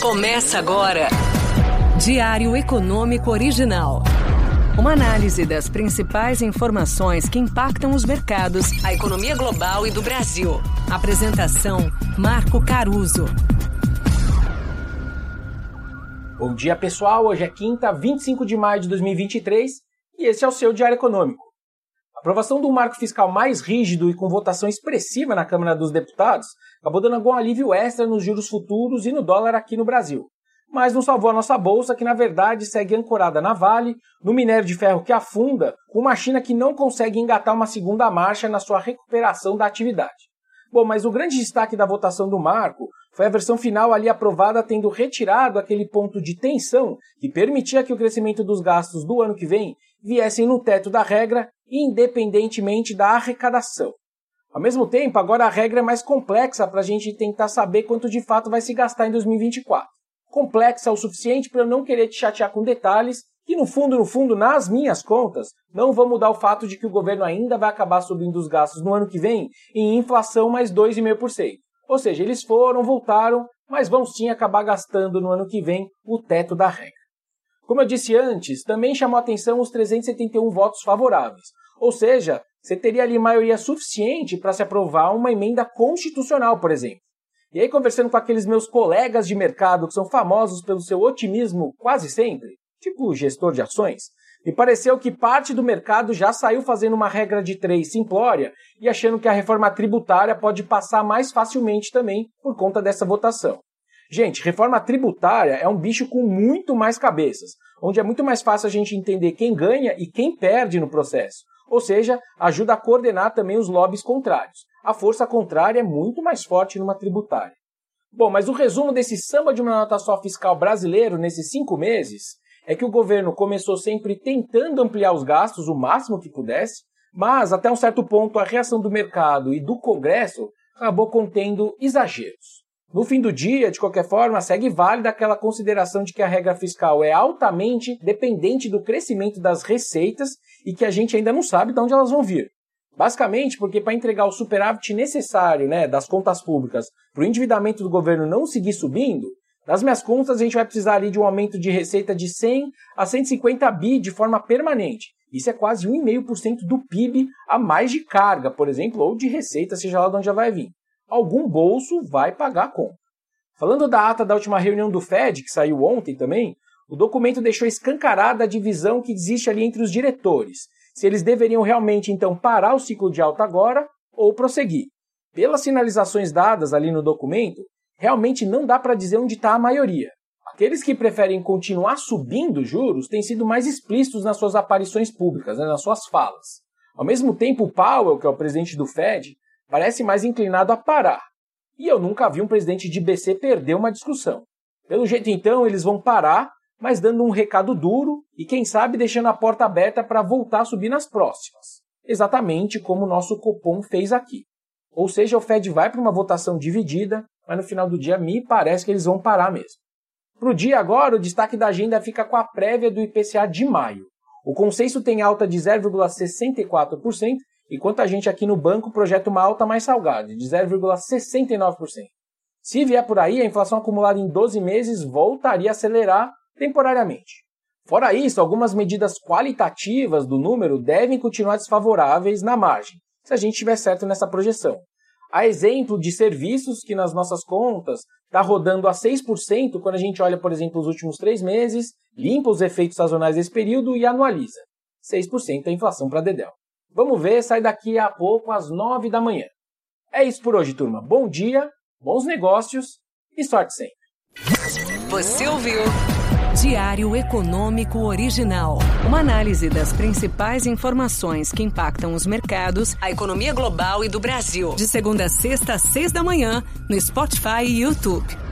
Começa agora. Diário Econômico Original. Uma análise das principais informações que impactam os mercados, a economia global e do Brasil. Apresentação: Marco Caruso. Bom dia, pessoal. Hoje é quinta, 25 de maio de 2023 e esse é o seu Diário Econômico. A aprovação do marco fiscal mais rígido e com votação expressiva na Câmara dos Deputados acabou dando algum alívio extra nos juros futuros e no dólar aqui no Brasil. Mas não salvou a nossa bolsa, que na verdade segue ancorada na Vale, no minério de ferro que afunda, com uma China que não consegue engatar uma segunda marcha na sua recuperação da atividade. Bom, mas o grande destaque da votação do marco foi a versão final ali aprovada tendo retirado aquele ponto de tensão que permitia que o crescimento dos gastos do ano que vem viessem no teto da regra, independentemente da arrecadação. Ao mesmo tempo, agora a regra é mais complexa para a gente tentar saber quanto de fato vai se gastar em 2024. Complexa o suficiente para eu não querer te chatear com detalhes, que no fundo, no fundo, nas minhas contas, não vão mudar o fato de que o governo ainda vai acabar subindo os gastos no ano que vem em inflação mais 2,5%. Ou seja, eles foram, voltaram, mas vão sim acabar gastando no ano que vem o teto da regra. Como eu disse antes, também chamou atenção os 371 votos favoráveis, ou seja, você teria ali maioria suficiente para se aprovar uma emenda constitucional, por exemplo. E aí, conversando com aqueles meus colegas de mercado que são famosos pelo seu otimismo quase sempre, tipo gestor de ações, me pareceu que parte do mercado já saiu fazendo uma regra de três simplória e achando que a reforma tributária pode passar mais facilmente também por conta dessa votação. Gente, reforma tributária é um bicho com muito mais cabeças, onde é muito mais fácil a gente entender quem ganha e quem perde no processo. Ou seja, ajuda a coordenar também os lobbies contrários. A força contrária é muito mais forte numa tributária. Bom, mas o resumo desse samba de uma nota só fiscal brasileiro nesses cinco meses é que o governo começou sempre tentando ampliar os gastos o máximo que pudesse, mas até um certo ponto a reação do mercado e do Congresso acabou contendo exageros. No fim do dia, de qualquer forma, segue válida aquela consideração de que a regra fiscal é altamente dependente do crescimento das receitas e que a gente ainda não sabe de onde elas vão vir. Basicamente porque para entregar o superávit necessário né, das contas públicas para o endividamento do governo não seguir subindo, nas minhas contas a gente vai precisar ali de um aumento de receita de 100 a 150 bi de forma permanente. Isso é quase 1,5% do PIB a mais de carga, por exemplo, ou de receita, seja lá de onde já vai vir algum bolso vai pagar a conta. Falando da ata da última reunião do Fed, que saiu ontem também, o documento deixou escancarada a divisão que existe ali entre os diretores, se eles deveriam realmente então parar o ciclo de alta agora ou prosseguir. Pelas sinalizações dadas ali no documento, realmente não dá para dizer onde está a maioria. Aqueles que preferem continuar subindo juros têm sido mais explícitos nas suas aparições públicas, né, nas suas falas. Ao mesmo tempo, Powell, que é o presidente do Fed, parece mais inclinado a parar. E eu nunca vi um presidente de BC perder uma discussão. Pelo jeito, então, eles vão parar, mas dando um recado duro e, quem sabe, deixando a porta aberta para voltar a subir nas próximas. Exatamente como o nosso Copom fez aqui. Ou seja, o Fed vai para uma votação dividida, mas no final do dia me parece que eles vão parar mesmo. Para o dia agora, o destaque da agenda fica com a prévia do IPCA de maio. O consenso tem alta de 0,64%, enquanto a gente aqui no banco projeta uma alta mais salgada, de 0,69%. Se vier por aí, a inflação acumulada em 12 meses voltaria a acelerar temporariamente. Fora isso, algumas medidas qualitativas do número devem continuar desfavoráveis na margem, se a gente estiver certo nessa projeção. A exemplo de serviços que nas nossas contas está rodando a 6% quando a gente olha, por exemplo, os últimos três meses, limpa os efeitos sazonais desse período e anualiza. 6% é inflação para Dedel. Vamos ver, sai daqui a pouco às 9 da manhã. É isso por hoje, turma. Bom dia, bons negócios e sorte sempre. Você ouviu? Diário Econômico Original. Uma análise das principais informações que impactam os mercados, a economia global e do Brasil. De segunda a sexta às seis da manhã, no Spotify e YouTube.